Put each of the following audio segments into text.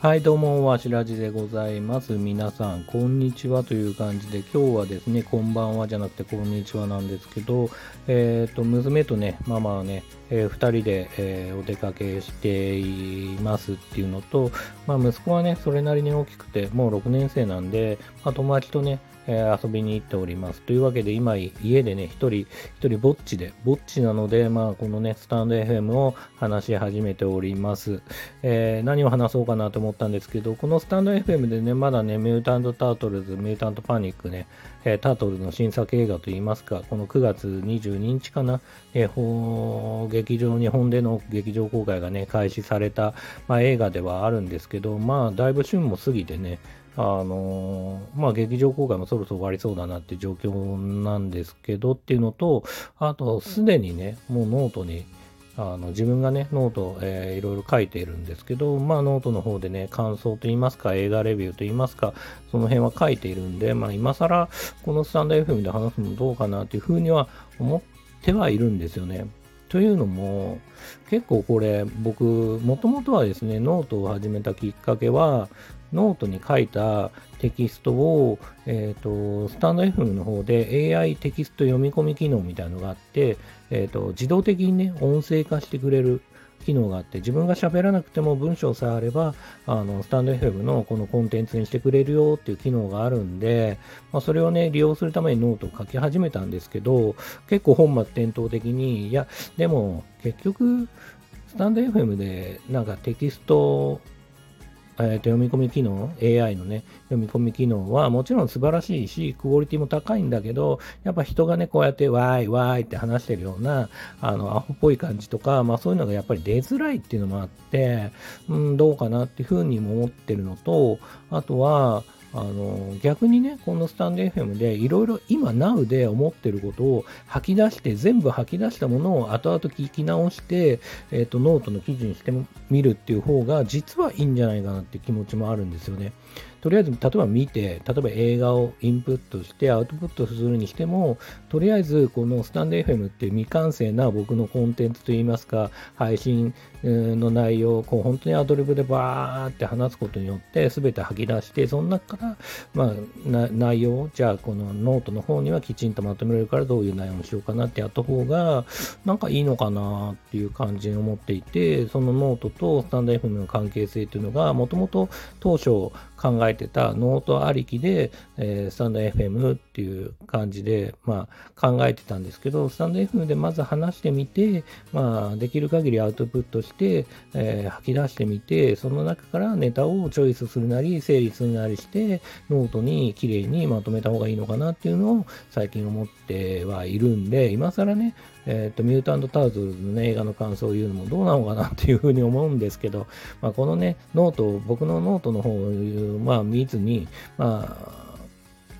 はい、どうも、わしらじでございます。皆さん、こんにちはという感じで、今日はですね、こんばんはじゃなくて、こんにちはなんですけど、えっ、と、娘とね、ママはね、えー二人で、えーお出かけしていますっていうのと、まあ、息子はね、それなりに大きくて、もう6年生なんで、まあ、友達とね、えー遊びに行っております。というわけで、今、家でね、一人、一人ぼっちで、ぼっちなので、まあ、このね、スタンド FM を話し始めております。えー何を話そうかなと思ったんですけど、このスタンド FM でね、まだね、ミュータント・タートルズ、ミュータント・パニックね、えータートルの新作映画といいますか、この9月22日かな、えー劇場、日本での劇場公開がね、開始された、まあ、映画ではあるんですけど、まあ、だいぶ旬も過ぎてね、あのーまあ、劇場公開もそろそろ終わりそうだなって状況なんですけどっていうのと、あと、すでにね、もうノートに、あの自分がね、 note、えーいろいろ書いているんですけど、まあ、ノートの方でね、感想といいますか、映画レビューといいますか、その辺は書いているんで、まあ、今更、このスタンド FM で話すのどうかなっていうふうには思ってはいるんですよね。というのも、結構これ、僕、もともとはですね、ノートを始めたきっかけは、ノートに書いたテキストを、えっ、と、 stand.fm の方で AI テキスト読み込み機能みたいなのがあって、えっ、と、自動的にね、音声化してくれる機能があって、自分が喋らなくても文章さえあれば、あの、スタンド FM のこのコンテンツにしてくれるよっていう機能があるんで、まあ、それをね、利用するためにノートを書き始めたんですけど、結構本末転倒的に、いや、でも、結局、スタンド FM でなんかテキストえーと読み込み機能、AI のね、読み込み機能はもちろん素晴らしいし、クオリティも高いんだけど、やっぱ人がね、こうやってわーいわーいって話してるような、あの、アホっぽい感じとか、まあそういうのがやっぱり出づらいっていうのもあって、うん、どうかなっていうふうにも思ってるのと、あとは、あの逆にね、このスタンド FM でいろいろ今 Now で思ってることを吐き出して、全部吐き出したものを後々聞き直して、えっ、と、ノートの記事にしてみるっていう方が実はいいんじゃないかなって気持ちもあるんですよね。とりあえず、例えば見て、例えば映画をインプットしてアウトプットするにしても、とりあえずこのスタンド FM っていう未完成な僕のコンテンツといいますか、配信の内容をこう本当にアドリブでバーって話すことによって全て吐き出して、その中から、まあ、な内容を、じゃあこのノートの方にはきちんとまとめられるからどういう内容にしようかなってやった方が、なんかいいのかなっていう感じに思っていて、そのノートとスタンド FM の関係性というのが、もともと当初考えていたノートありきで、えースタンド FM っていう感じで、まあ、考えてたんですけど、スタンド FM でまず話してみて、まあ、できる限りアウトプットして、えー吐き出してみて、その中からネタをチョイスするなり、整理するなりして、ノートに綺麗にまとめた方がいいのかなっていうのを最近思ってはいるんで、今更ね、えっ、と、ミュータント・タートルズの、ね、映画の感想を言うのもどうなのかなっていうふうに思うんですけど、まあ、このね、ノート、僕のノートの方を、まあ、見ずに、まあ、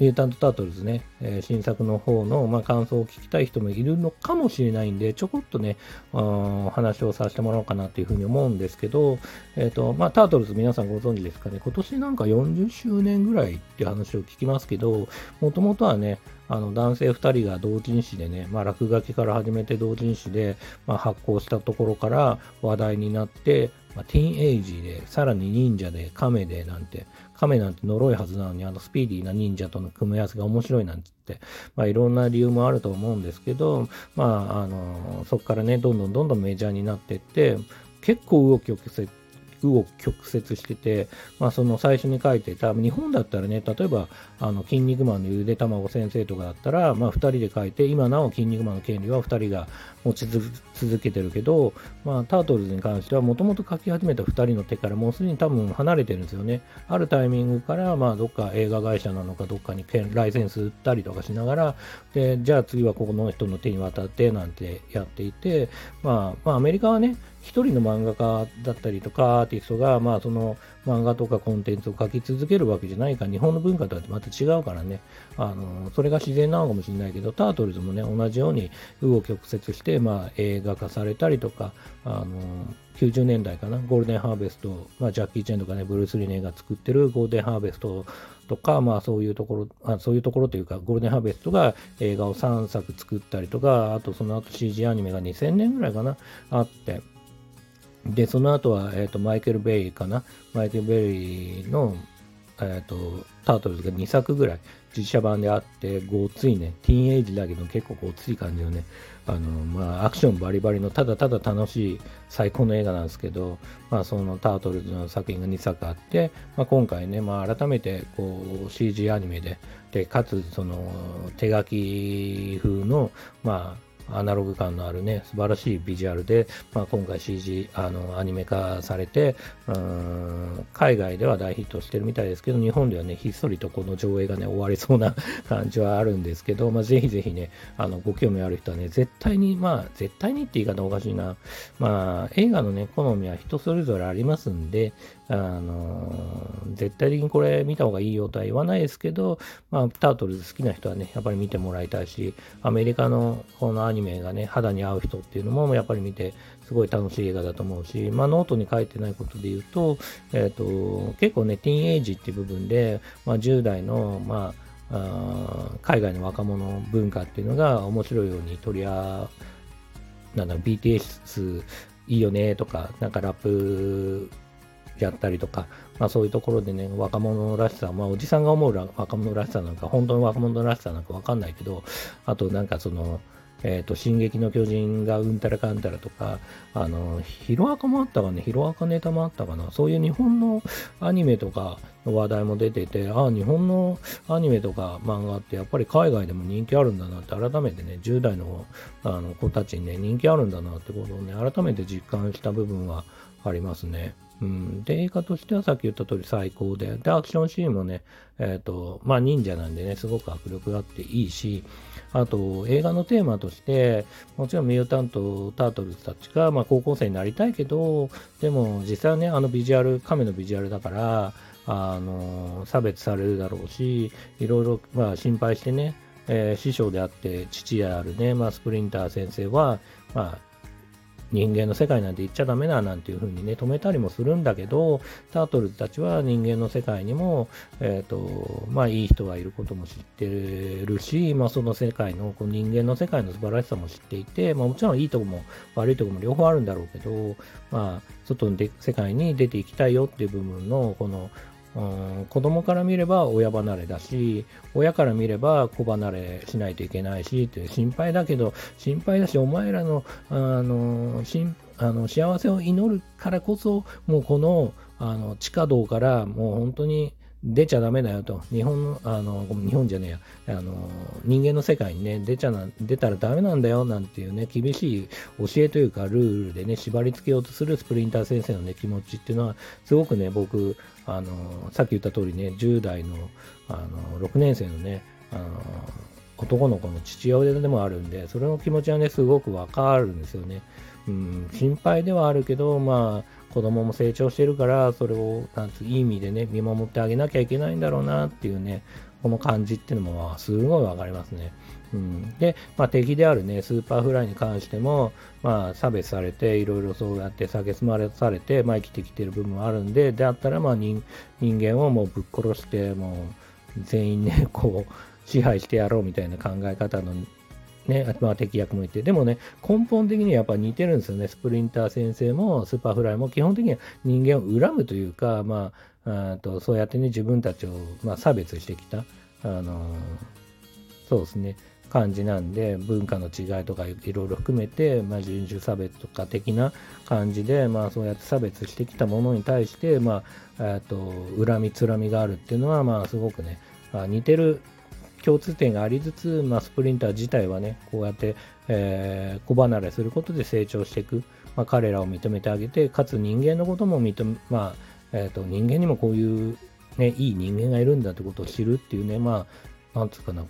ミュータント・タートルズね、えー新作の方の、まあ、感想を聞きたい人もいるのかもしれないんで、ちょこっとね、あ話をさせてもらおうかなというふうに思うんですけど、えっ、と、まあ、タートルズ皆さんご存知ですかね、今年なんか40周年ぐらいっていう話を聞きますけど、もともとはね、あの男性2人が同人誌でね、まあ、落書きから始めて同人誌で、まあ、発行したところから話題になって、まあ、ティーンエイジで、さらに忍者で、亀でなんて、亀なんて呪いはずなのに、あのスピーディーな忍者との組み合わせが面白いなんて言って、まあ、いろんな理由もあると思うんですけど、まあ、あの、そこからね、どんどんどんどんメジャーになっていって、結構動き曲折、右曲折してて、まあ、その最初に書いてた、日本だったらね、例えば、あの、筋肉マンのゆで卵先生とかだったら、まあ、二人で書いて、今なお筋肉マンの権利は二人が持ち続けてるけど、まあ、タートルズに関しては、もともと書き始めた二人の手からもうすでに多分離れてるんですよね。あるタイミングから、まあ、どっか映画会社なのか、どっかにライセンス売ったりとかしながら、で、じゃあ次はここの人の手に渡って、なんてやっていて、まあ、まあ、アメリカはね、一人の漫画家だったりとか、ティストが、まあ、その漫画とかコンテンツを書き続けるわけじゃないから、日本の文化とはまた違うからね、あの、それが自然なのかもしれないけど、タートルズもね、同じように、右を曲折して、まあ、映画化されたりとか、あの、90年代かな、ゴールデンハーベスト、まあ、ジャッキー・チェンとかね、ブルース・リネが作ってるゴールデンハーベストとか、まあ、そういうところ、あそういうところというか、ゴールデンハーベストが映画を3作作ったりとか、あとその後 CG アニメが2000年ぐらいかな、あって、で、その後は、えっ、ー、と、マイケル・ベイかな？マイケル・ベイの、えっ、ー、と、タートルズが2作ぐらい実写版であって、ごついね、ティーンエイジだけど結構ごつい感じのね、あの、まあ、アクションバリバリのただただ楽しい最高の映画なんですけど、まあ、そのタートルズの作品が2作あって、まあ、今回ね、まあ、改めてこう CG アニメで、で、かつその手書き風の、まあ、アナログ感のあるね、素晴らしいビジュアルで、まあ、今回 CG、あの、アニメ化されて、うん、海外では大ヒットしてるみたいですけど、日本ではね、ひっそりとこの上映がね、終わりそうな感じはあるんですけど、まあ、ぜひぜひね、あの、ご興味ある人はね、絶対に、まあ、絶対にって言い方おかしいな、まあ、映画のね、好みは人それぞれありますんで、あの絶対的にこれ見た方がいいよとは言わないですけど、まあ、タートルズ好きな人はね、やっぱり見てもらいたいし、アメリカのこのアニメがね、肌に合う人っていうのもやっぱり見て、すごい楽しい映画だと思うし、まあ、ノートに書いてないことで言うと、えっ、ー、と、結構ね、ティーンエイジっていう部分で、まあ、10代の、まあ、あ海外の若者文化っていうのが面白いように取り合なんだろ、BTS いいよねとか、なんかラップやったりとか、まあそういうところでね、若者らしさ、まあおじさんが思う若者らしさなんか、本当の若者らしさなんかわかんないけど、あとなんかその、えっ、ー、と、進撃の巨人がうんたらかんたらとか、あの、ヒロアカもあったかね、ヒロアカネタもあったかな、そういう日本のアニメとかの話題も出てて、ああ、日本のアニメとか漫画ってやっぱり海外でも人気あるんだなって改めてね、10代のあの子たちにね、人気あるんだなってことをね、改めて実感した部分はありますね。うん、で、映画としてはさっき言った通り最高で、で、アクションシーンもね、えっ、ー、と、まあ忍者なんでね、すごく迫力があっていいし、あと、映画のテーマとして、もちろんミュータント・タートルズたちが、まあ高校生になりたいけど、でも実際はね、あのビジュアル、亀のビジュアルだから、あの、差別されるだろうし、いろいろ、まあ心配してね、えー、師匠であって父であるね、まあ、スプリンター先生は、まあ、人間の世界なんて言っちゃダメだなんていう風にね、止めたりもするんだけど、タートルズたちは人間の世界にも、えっ、ー、と、まあいい人がいることも知ってるし、まあその世界の、この人間の世界の素晴らしさも知っていて、まあもちろんいいとこも悪いとこも両方あるんだろうけど、まあ外の世界に出ていきたいよっていう部分の、この、うん、子供から見れば親離れだし、親から見れば子離れしないといけないし、って心配だけど、心配だし、お前らの、あの、しんあの幸せを祈るからこそ、もうこの、あの、地下道からもう本当に出ちゃダメだよと。日本の、あの、日本じゃねえや、あの、人間の世界にね、出ちゃな、出たらダメなんだよ、なんていうね、厳しい教えというか、ルールでね、縛り付けようとするスプリンター先生のね、気持ちっていうのは、すごくね、僕、あの、さっき言った通りね、10代の、あの、6年生のね、あの、男の子の父親でもあるんで、それの気持ちはね、すごくわかるんですよね。うん、心配ではあるけど、まあ、子供も成長してるから、それを、なんつういい意味でね、見守ってあげなきゃいけないんだろうなっていうね、この感じっていうのも、まあ、すごいわかりますね。うん、で、まあ、敵であるね、スーパーフライに関しても、まあ、差別されて、いろいろそうやって蔑まれされて、まあ、生きてきてる部分もあるんで、であったら、まあ人、人間をもうぶっ殺して、もう、全員ね、こう、支配してやろうみたいな考え方のね、まあ、敵役もいて、でもね、根本的にやっぱ似てるんですよね。スプリンター先生もスーパーフライも基本的には人間を恨むというか、まあ、あとそうやってね、自分たちを、まあ、差別してきた、あの、そうですね、感じなんで、文化の違いとかいろいろ含めて、まあ、人種差別とか的な感じで、まあ、そうやって差別してきたものに対して、まあ、えっと、恨み、つらみがあるっていうのは、まあ、すごくね、似てる共通点がありつつ、まあ、スプリンター自体はね、こうやって、えー、子離れすることで成長していく、まあ、彼らを認めてあげて、かつ人間のことも認め、まあ、えっ、ー、と、人間にもこういう、ね、いい人間がいるんだってことを知るっていうね、まあ、なんつうかな、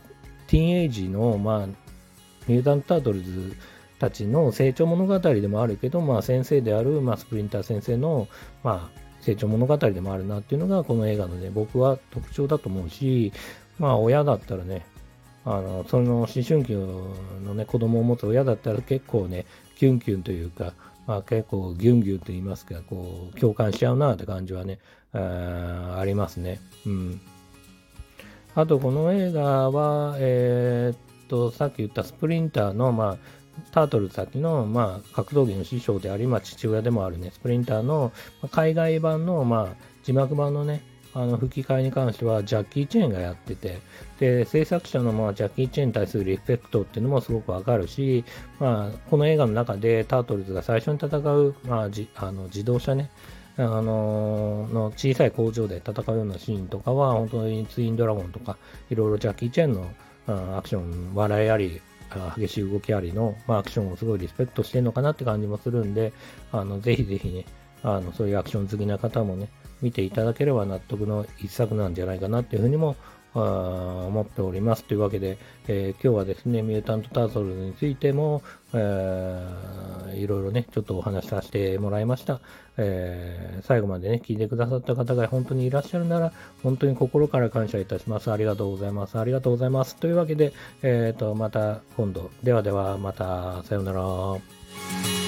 ティーンエイジの、まあ、ミュータント・タートルズたちの成長物語でもあるけど、まあ、先生である、まあ、スプリンター先生の、まあ、成長物語でもあるなっていうのが、この映画のね、僕は特徴だと思うし、まあ親だったらね、あの、その思春期のね、子供を持つ親だったら結構ね、キュンキュンというか、まあ結構ギュンギュンと言いますか、こう、共感しちゃうなって感じはね、あありますね。うん。あとこの映画は、えー、っと、さっき言ったスプリンターの、まあ、タートル先の、まあ、格闘技の師匠であり、まあ、父親でもあるね、スプリンターの、ま、海外版の、まあ、字幕版のね、あの吹き替えに関してはジャッキー・チェーンがやってて、で、制作者のまあジャッキー・チェーンに対するリスペクトっていうのもすごくわかるし、まあ、この映画の中でタートルズが最初に戦う、まあ、じあの自動車ね、あのー、の小さい工場で戦うようなシーンとかは、本当にツインドラゴンとか、いろいろジャッキー・チェーンのアクション、笑いあり、激しい動きありの、まあ、アクションをすごいリスペクトしてるのかなって感じもするんで、あのぜひぜひね、あのそういうアクション好きな方もね、見ていただければ納得の一作なんじゃないかなっていうふうにも思っております。というわけで、えー、今日はですね、ミュータント・タートルズについても、えー、いろいろね、ちょっとお話しさせてもらいました。えー、最後までね、聞いてくださった方が本当にいらっしゃるなら、本当に心から感謝いたします。ありがとうございます。ありがとうございます。というわけで、えっ、ー、と、また今度。ではでは、また、さようなら。